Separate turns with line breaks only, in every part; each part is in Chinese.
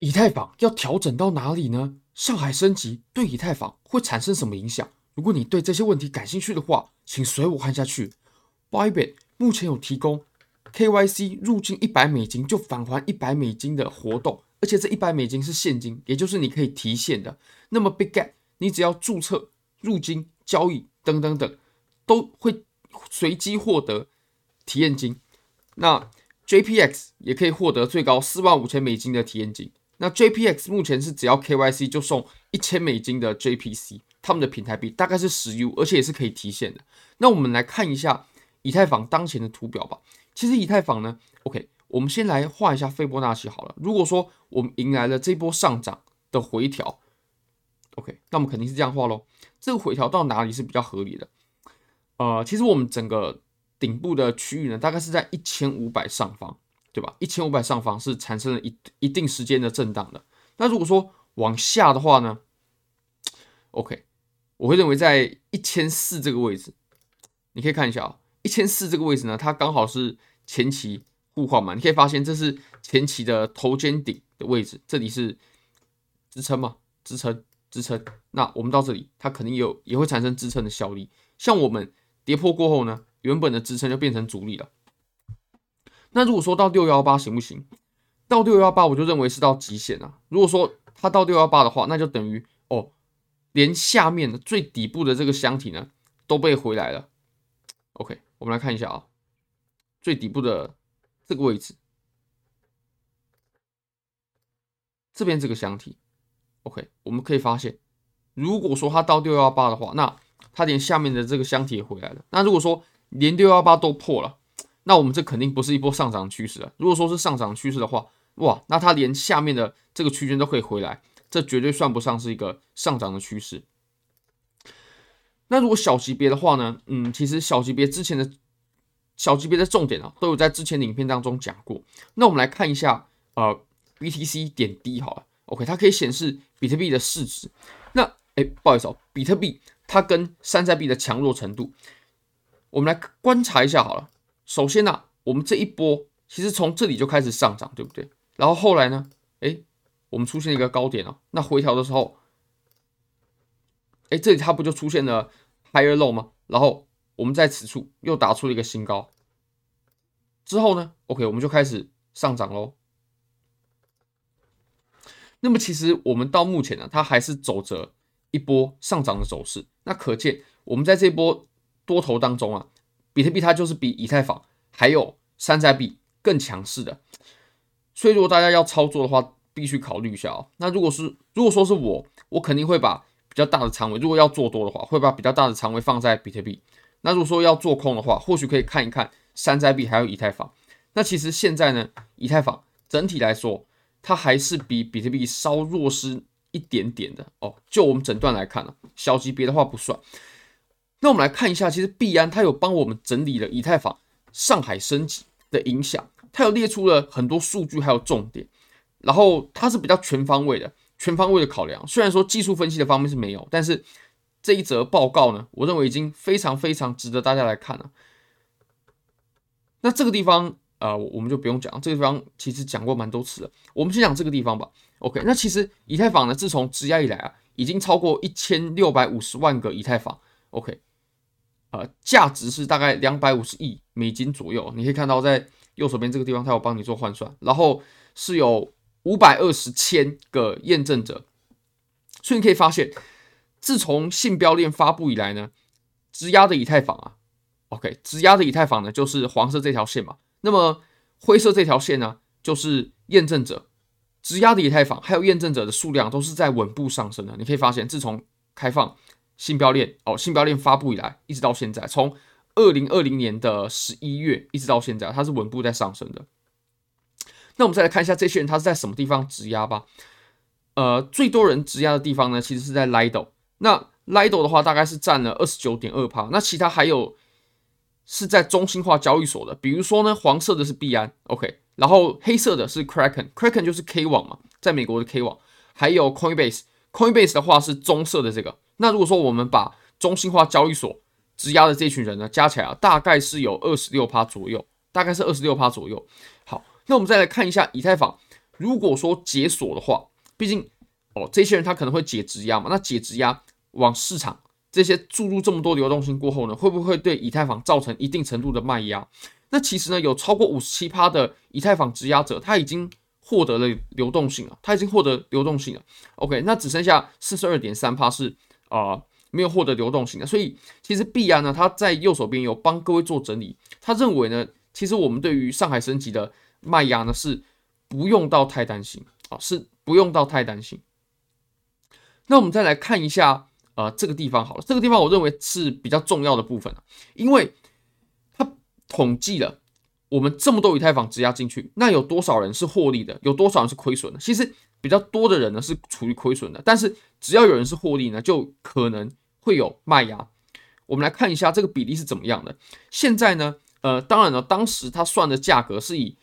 以太坊要调整到哪里呢？上海升级对以太坊会产生什么影响？如果你对这些问题感兴趣的话，请随我看下去。Bybit 目前有提供 KYC 入金一百美金就返还一百美金的活动，而且这一百美金是现金，也就是你可以提现的。那么 Bigget 你只要注册入金交易等等等，都会随机获得体验金。那 JPX 也可以获得最高四万五千美金的体验金。那 JPX 目前是只要 KYC 就送一千美金的 JPC，他们的平台币大概是十 U，而且也是可以提现的。那我们来看一下以太坊当前的图表吧。其实以太坊呢，OK，我们先来画一下斐波那契好了。如果说我们迎来了这波上涨的回调，OK，那我们肯定是这样画喽。这个回调到哪里是比较合理的？呃，其实我们整个顶部的区域呢，大概是在一千五百上方。对吧？一千五百上方是产生了一一定时间的震荡的。那如果说往下的话呢？OK，我会认为在一千四这个位置，你可以看一下啊，一千四这个位置呢，它刚好是前期互换嘛。你可以发现这是前期的头肩顶的位置，这里是支撑嘛？支撑，支撑。那我们到这里，它肯定有也会产生支撑的效力。像我们跌破过后呢，原本的支撑就变成阻力了。那如果说到六幺八行不行？到六幺八我就认为是到极限了。如果说它到六幺八的话，那就等于哦，连下面的最底部的这个箱体呢都被回来了。OK，我们来看一下啊，最底部的这个位置，这边这个箱体，OK，我们可以发现，如果说它到六幺八的话，那它连下面的这个箱体也回来了。那如果说连六幺八都破了，那我们这肯定不是一波上涨趋势啊！如果说是上涨趋势的话，哇，那它连下面的这个区间都可以回来，这绝对算不上是一个上涨的趋势。那如果小级别的话呢？嗯，其实小级别之前的小级别的重点啊，都有在之前的影片当中讲过。那我们来看一下，呃，BTC 点 D 好了，OK，它可以显示比特币的市值。那哎，不好意思哦，比特币它跟山寨币的强弱程度，我们来观察一下好了。首先呢、我们这一波其实从这里就开始上涨，对不对？然后后来呢，哎，我们出现一个高点哦，那回调的时候，哎，这里它不就出现了 higher low 吗？然后我们在此处又打出了一个新高，之后呢，OK，我们就开始上涨喽。那么其实我们到目前呢，它还是走着一波上涨的走势，那可见我们在这波多头当中啊。比特币它就是比以太坊还有山寨币更强势的，所以如果大家要操作的话，必须考虑一下哦。那如果是如果说是我，我肯定会把比较大的仓位，如果要做多的话，会把比较大的仓位放在比特币。那如果说要做空的话，或许可以看一看山寨币还有以太坊。那其实现在呢，以太坊整体来说，它还是比比特币稍弱势一点点的哦。就我们整段来看呢，小级别的话不算。那我们来看一下，其实币安它有帮我们整理了以太坊上海升级的影响，它有列出了很多数据还有重点，然后它是比较全方位的，全方位的考量。虽然说技术分析的方面是没有，但是这一则报告呢，我认为已经非常非常值得大家来看了。那这个地方啊，呃，我们就不用讲，这个地方其实讲过蛮多次了。我们先讲这个地方吧。OK，那其实以太坊呢，自从质押以来啊，已经超过一千六百五十万个以太坊。OK。呃，价值是大概两百五十亿美金左右。你可以看到，在右手边这个地方，它有帮你做换算，然后是有五百二十千个验证者。所以你可以发现，自从信标链发布以来呢，质押的以太坊啊，OK，质押的以太坊呢，就是黄色这条线嘛。那么灰色这条线呢，就是验证者。质押的以太坊还有验证者的数量都是在稳步上升的。你可以发现，自从开放。信标链哦，信标链发布以来，一直到现在，从二零二零年的十一月一直到现在，它是稳步在上升的。那我们再来看一下这些人他是在什么地方质押吧。呃，最多人质押的地方呢，其实是在 Lido。那 Lido 的话，大概是占了二十九点二趴。那其他还有是在中心化交易所的，比如说呢，黄色的是币安，OK，然后黑色的是 Kraken，Kraken 就是 K 网嘛，在美国的 K 网，还有 Coinbase，Coinbase 的话是棕色的这个。那如果说我们把中心化交易所质押的这群人呢，加起来啊，大概是有二十六趴左右，大概是二十六趴左右。好，那我们再来看一下以太坊如果说解锁的话，毕竟哦，这些人他可能会解质押嘛，那解质押往市场这些注入这么多流动性过后呢，会不会对以太坊造成一定程度的卖压？那其实呢，有超过五十七趴的以太坊质押者，他已经获得了流动性了，他已经获得流动性了。OK，那只剩下四十二点三趴是啊、呃、没有获得流动性的。所以其实币安呢，他在右手边有帮各位做整理，他认为呢，其实我们对于上海升级的卖压呢是不用到太担心啊，是不用到太担心。那我们再来看一下呃这个地方好了，这个地方我认为是比较重要的部分，因为他。统计了我们这么多以太坊质押进去，那有多少人是获利的？有多少人是亏损的？其实比较多的人呢是处于亏损的，但是只要有人是获利呢，就可能会有卖压。我们来看一下这个比例是怎么样的。现在呢，呃，当然了，当时他算的价格是以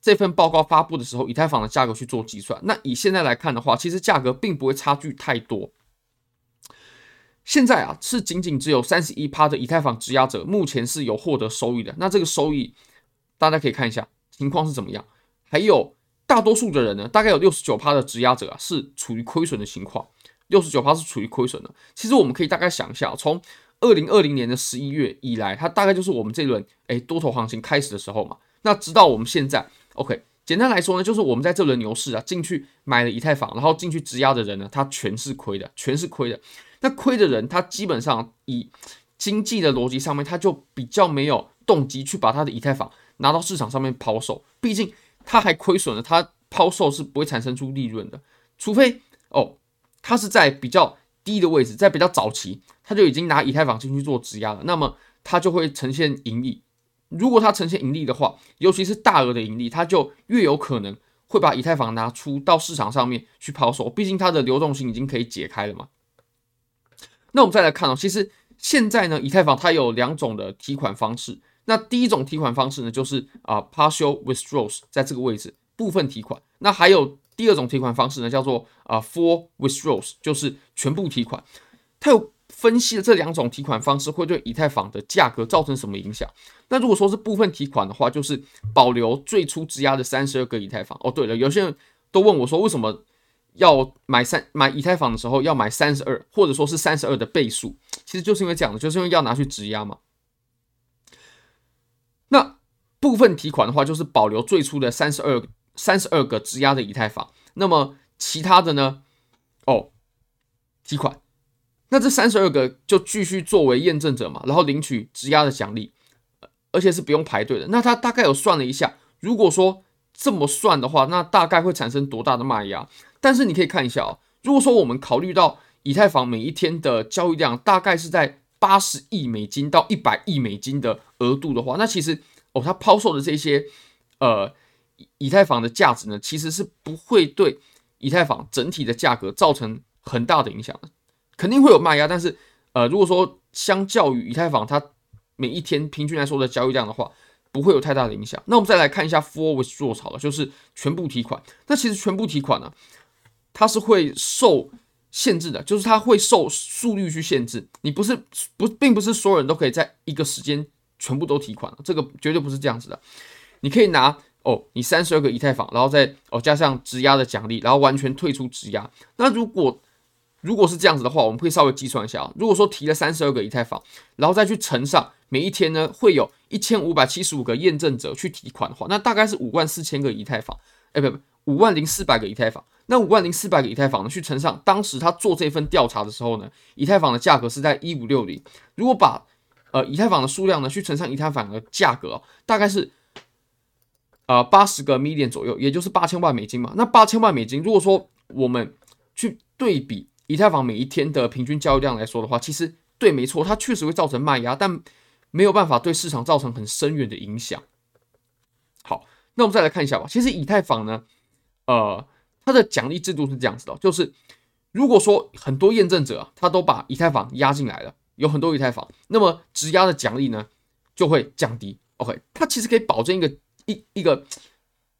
这份报告发布的时候以太坊的价格去做计算。那以现在来看的话，其实价格并不会差距太多。现在啊，是仅仅只有三十一趴的以太坊质押者目前是有获得收益的。那这个收益，大家可以看一下情况是怎么样。还有大多数的人呢，大概有六十九趴的质押者啊是处于亏损的情况，六十九趴是处于亏损的。其实我们可以大概想一下，从二零二零年的十一月以来，它大概就是我们这轮诶多头行情开始的时候嘛。那直到我们现在，OK，简单来说呢，就是我们在这轮牛市啊进去买了以太坊，然后进去质押的人呢，他全是亏的，全是亏的。那亏的人，他基本上以经济的逻辑上面，他就比较没有动机去把他的以太坊拿到市场上面抛售，毕竟它还亏损了，它抛售是不会产生出利润的，除非哦，它是在比较低的位置，在比较早期，它就已经拿以太坊进去做质押了，那么它就会呈现盈利。如果它呈现盈利的话，尤其是大额的盈利，它就越有可能会把以太坊拿出到市场上面去抛售，毕竟它的流动性已经可以解开了嘛。那我们再来看哦，其实现在呢，以太坊它有两种的提款方式。那第一种提款方式呢，就是啊、partial withdrawals，在这个位置部分提款。那还有第二种提款方式呢，叫做啊、full withdrawals，就是全部提款。它有分析了这两种提款方式会对以太坊的价格造成什么影响。那如果说是部分提款的话，就是保留最初质押的三十二个以太坊。哦，对了，有些人都问我说，为什么？要买三买以太坊的时候要买三十二，或者说是三十二的倍数，其实就是因为这样的，就是因为要拿去质押嘛。部分提款的话，就是保留最初的三十二三十二个质押的以太坊，那么其他的呢？哦，提款，那这三十二个就继续作为验证者嘛，然后领取质押的奖励，而且是不用排队的。那他大概有算了一下，如果说这么算的话，那大概会产生多大的卖压？但是你可以看一下哦，如果说我们考虑到以太坊每一天的交易量大概是在八十亿美金到一百亿美金的额度的话，那其实哦，它抛售的这些呃以太坊的价值呢，其实是不会对以太坊整体的价格造成很大的影响的，肯定会有卖压，但是呃，如果说相较于以太坊它每一天平均来说的交易量的话，不会有太大的影响。那我们再来看一下 full withdrawals 好了，就是全部提款。那其实全部提款呢？它是会受限制的，就是它会受速率去限制。你不是不，并不是所有人都可以在一个时间全部都提款了，这个绝对不是这样子的。你可以拿哦，你三十二个以太坊，然后再哦加上质押的奖励，然后完全退出质押。那如果如果是这样子的话，我们会稍微计算一下啊。如果说提了三十二个以太坊，然后再去乘上每一天呢，会有一千五百七十五个验证者去提款的话，那大概是五万四千个以太坊。哎，不不，五万零四百个以太坊。那五万零四百个以太坊呢，去乘上当时他做这份调查的时候呢，以太坊的价格是在一五六零。如果把呃以太坊的数量呢去乘上以太坊的价格，大概是呃八十个 million 左右，也就是八千万美金嘛。那八千万美金，如果说我们去对比以太坊每一天的平均交易量来说的话，其实对，没错，它确实会造成卖压，但没有办法对市场造成很深远的影响。好，那我们再来看一下吧。其实以太坊呢，呃。它的奖励制度是这样子的，就是如果说很多验证者他都把以太坊压进来了，有很多以太坊，那么质押的奖励呢就会降低。OK，它其实可以保证一个一一个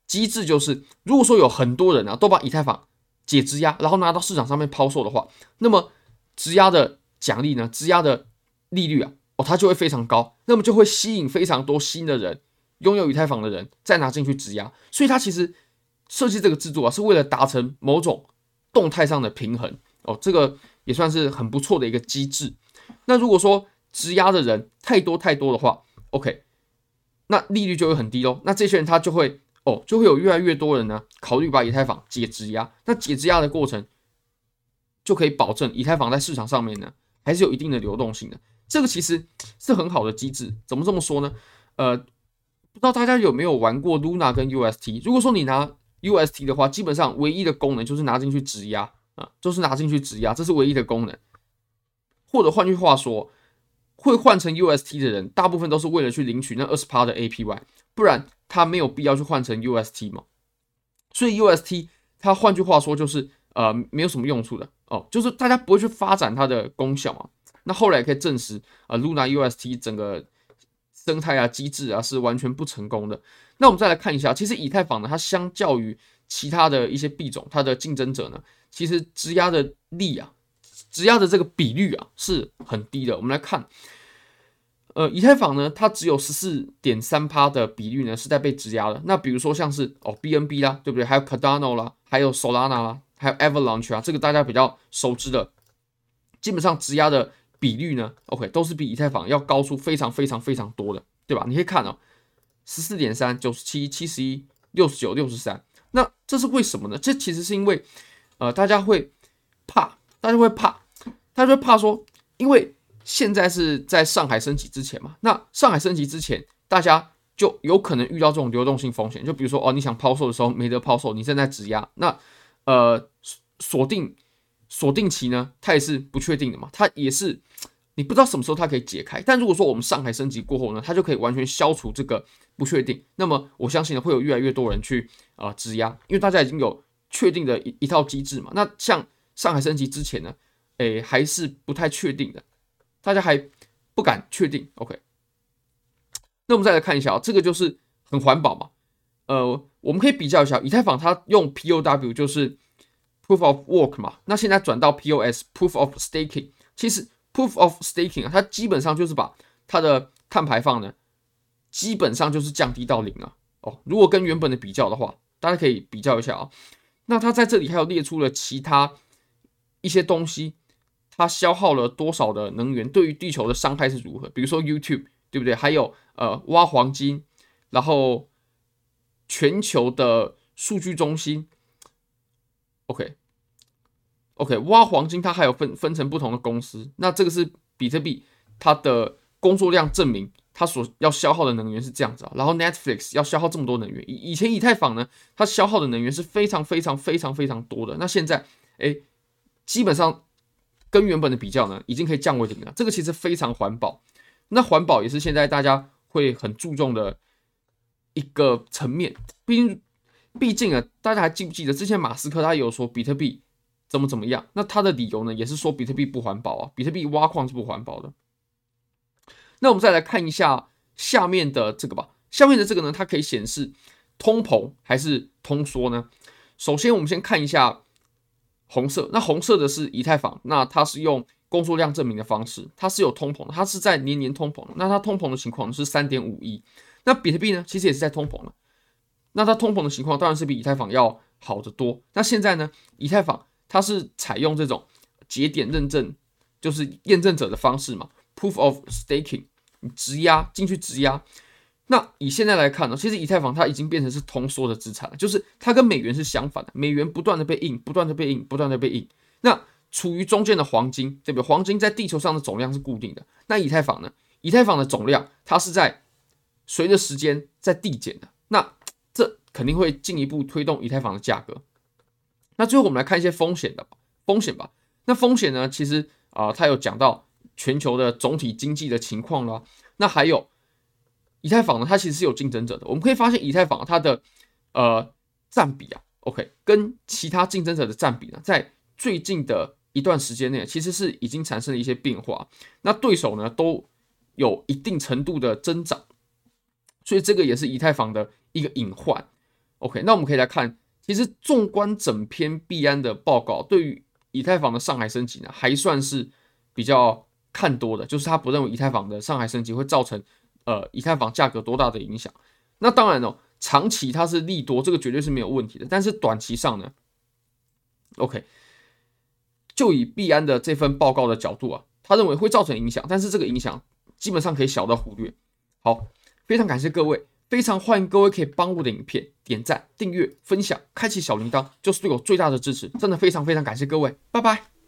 机制，就是如果说有很多人啊都把以太坊解质押，然后拿到市场上面抛售的话，那么质押的奖励呢，质押的利率啊，哦，它就会非常高，那么就会吸引非常多新的人拥有以太坊的人再拿进去质押，所以它其实。设计这个制度啊，是为了达成某种动态上的平衡哦，这个也算是很不错的一个机制。那如果说质押的人太多太多的话，OK，那利率就会很低喽。那这些人他就会哦，就会有越来越多人呢考虑把以太坊解质押。那解质押的过程就可以保证以太坊在市场上面呢还是有一定的流动性的。这个其实是很好的机制。怎么这么说呢？呃，不知道大家有没有玩过 Luna 跟 UST？如果说你拿 UST 的话，基本上唯一的功能就是拿进去质押啊，就是拿进去质押，这是唯一的功能。或者换句话说，会换成 UST 的人，大部分都是为了去领取那二十趴的 APY，不然他没有必要去换成 UST 嘛。所以 UST 它换句话说就是呃没有什么用处的哦，就是大家不会去发展它的功效嘛。那后来也可以证实啊，Luna UST 整个生态啊机制啊是完全不成功的。那我们再来看一下，其实以太坊呢，它相较于其他的一些币种，它的竞争者呢，其实质押的力啊，质押的这个比率啊是很低的。我们来看，呃，以太坊呢，它只有十四点三趴的比率呢是在被质押的。那比如说像是哦 BNB 啦，对不对？还有 Cardano 啦，还有 Solana 啦，还有 Avalanche 啊，这个大家比较熟知的，基本上质押的比率呢，OK，都是比以太坊要高出非常非常非常多的，对吧？你可以看哦。十四点三、九十七、七十一、六十九、六十三，那这是为什么呢？这其实是因为，呃，大家会怕，大家会怕，他就会怕说，因为现在是在上海升级之前嘛，那上海升级之前，大家就有可能遇到这种流动性风险，就比如说哦，你想抛售的时候没得抛售，你正在质押，那呃锁定锁定期呢，它也是不确定的嘛，它也是。你不知道什么时候它可以解开，但如果说我们上海升级过后呢，它就可以完全消除这个不确定。那么我相信呢，会有越来越多人去啊质押，因为大家已经有确定的一一套机制嘛。那像上海升级之前呢，诶还是不太确定的，大家还不敢确定。OK，那我们再来看一下啊，这个就是很环保嘛。呃，我们可以比较一下，以太坊它用 POW 就是 Proof of Work 嘛，那现在转到 POS Proof of Staking，其实。Proof of Staking 啊，它基本上就是把它的碳排放呢，基本上就是降低到零了哦。如果跟原本的比较的话，大家可以比较一下啊。那它在这里还有列出了其他一些东西，它消耗了多少的能源，对于地球的伤害是如何？比如说 YouTube，对不对？还有呃挖黄金，然后全球的数据中心，OK。OK，挖黄金它还有分分成不同的公司，那这个是比特币它的工作量证明它所要消耗的能源是这样子啊。然后 Netflix 要消耗这么多能源，以以前以太坊呢，它消耗的能源是非常非常非常非常多的。那现在哎，基本上跟原本的比较呢，已经可以降为零了。这个其实非常环保，那环保也是现在大家会很注重的一个层面。毕竟毕竟啊，大家还记不记得之前马斯克他有说比特币？怎么怎么样？那他的理由呢？也是说比特币不环保啊，比特币挖矿是不环保的。那我们再来看一下下面的这个吧。下面的这个呢，它可以显示通膨还是通缩呢？首先，我们先看一下红色。那红色的是以太坊，那它是用工作量证明的方式，它是有通膨，它是在年年通膨。那它通膨的情况是三点五亿。那比特币呢，其实也是在通膨的。那它通膨的情况当然是比以太坊要好得多。那现在呢，以太坊。它是采用这种节点认证，就是验证者的方式嘛，Proof of Staking，你质押进去质押。那以现在来看呢，其实以太坊它已经变成是通缩的资产了，就是它跟美元是相反的，美元不断的被印，不断的被印，不断的被印。那处于中间的黄金，对不对？黄金在地球上的总量是固定的，那以太坊呢？以太坊的总量它是在随着时间在递减的，那这肯定会进一步推动以太坊的价格。那最后我们来看一些风险的风险吧。那风险呢，其实啊、它有讲到全球的总体经济的情况啦。那还有以太坊呢，它其实是有竞争者的。我们可以发现以太坊它的呃占比啊，OK，跟其他竞争者的占比呢，在最近的一段时间内，其实是已经产生了一些变化。那对手呢，都有一定程度的增长，所以这个也是以太坊的一个隐患。OK，那我们可以来看。其实，纵观整篇币安的报告，对于以太坊的上海升级呢，还算是比较看多的。就是他不认为以太坊的上海升级会造成呃以太坊价格多大的影响。那当然哦，长期它是利多，这个绝对是没有问题的。但是短期上呢，OK，就以币安的这份报告的角度啊，他认为会造成影响，但是这个影响基本上可以小到忽略。好，非常感谢各位，非常欢迎各位可以帮我的影片点赞、订阅、分享、开启小铃铛，就是对我最大的支持。真的非常非常感谢各位，拜拜。